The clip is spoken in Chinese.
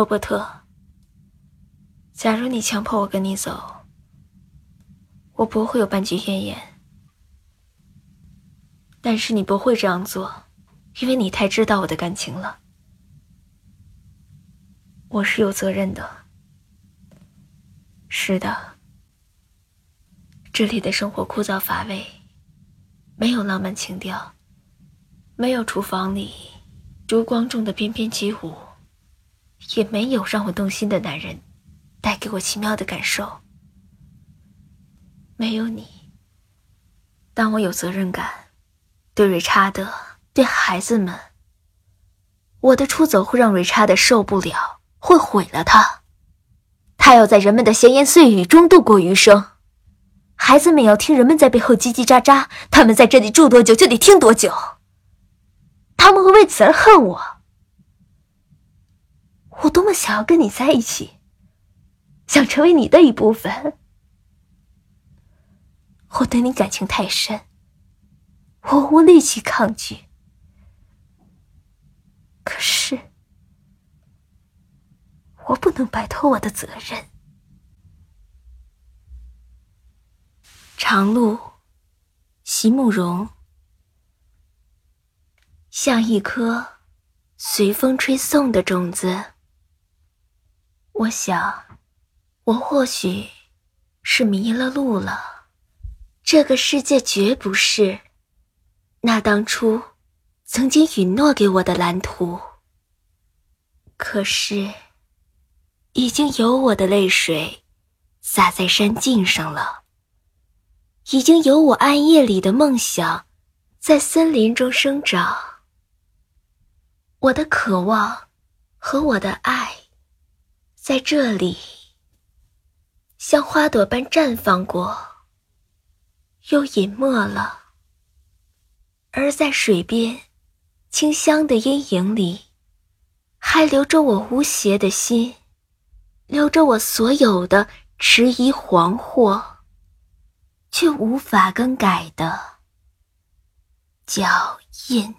罗伯特，假如你强迫我跟你走，我不会有半句怨言。但是你不会这样做，因为你太知道我的感情了。我是有责任的。是的，这里的生活枯燥乏味，没有浪漫情调，没有厨房里烛光中的翩翩起舞，也没有让我动心的男人带给我奇妙的感受。没有你，当我有责任感。对瑞查德，对孩子们，我的出走会让瑞查德受不了，会毁了他。他要在人们的闲言碎语中度过余生，孩子们要听人们在背后叽叽喳喳。他们在这里住多久，就得听多久。他们会为此而恨我。我多么想要跟你在一起，想成为你的一部分。我对你感情太深。我无力气抗拒，可是我不能摆脱我的责任。长路，席慕容，像一颗随风吹送的种子。我想，我或许是迷了路了。这个世界绝不是。那当初曾经允诺给我的蓝图，可是已经有我的泪水洒在山径上了，已经有我暗夜里的梦想在森林中生长。我的渴望和我的爱在这里像花朵般绽放过，又隐没了。而在水边，清香的阴影里，还留着我无邪的心，留着我所有的迟疑惶惑，却无法更改的脚印。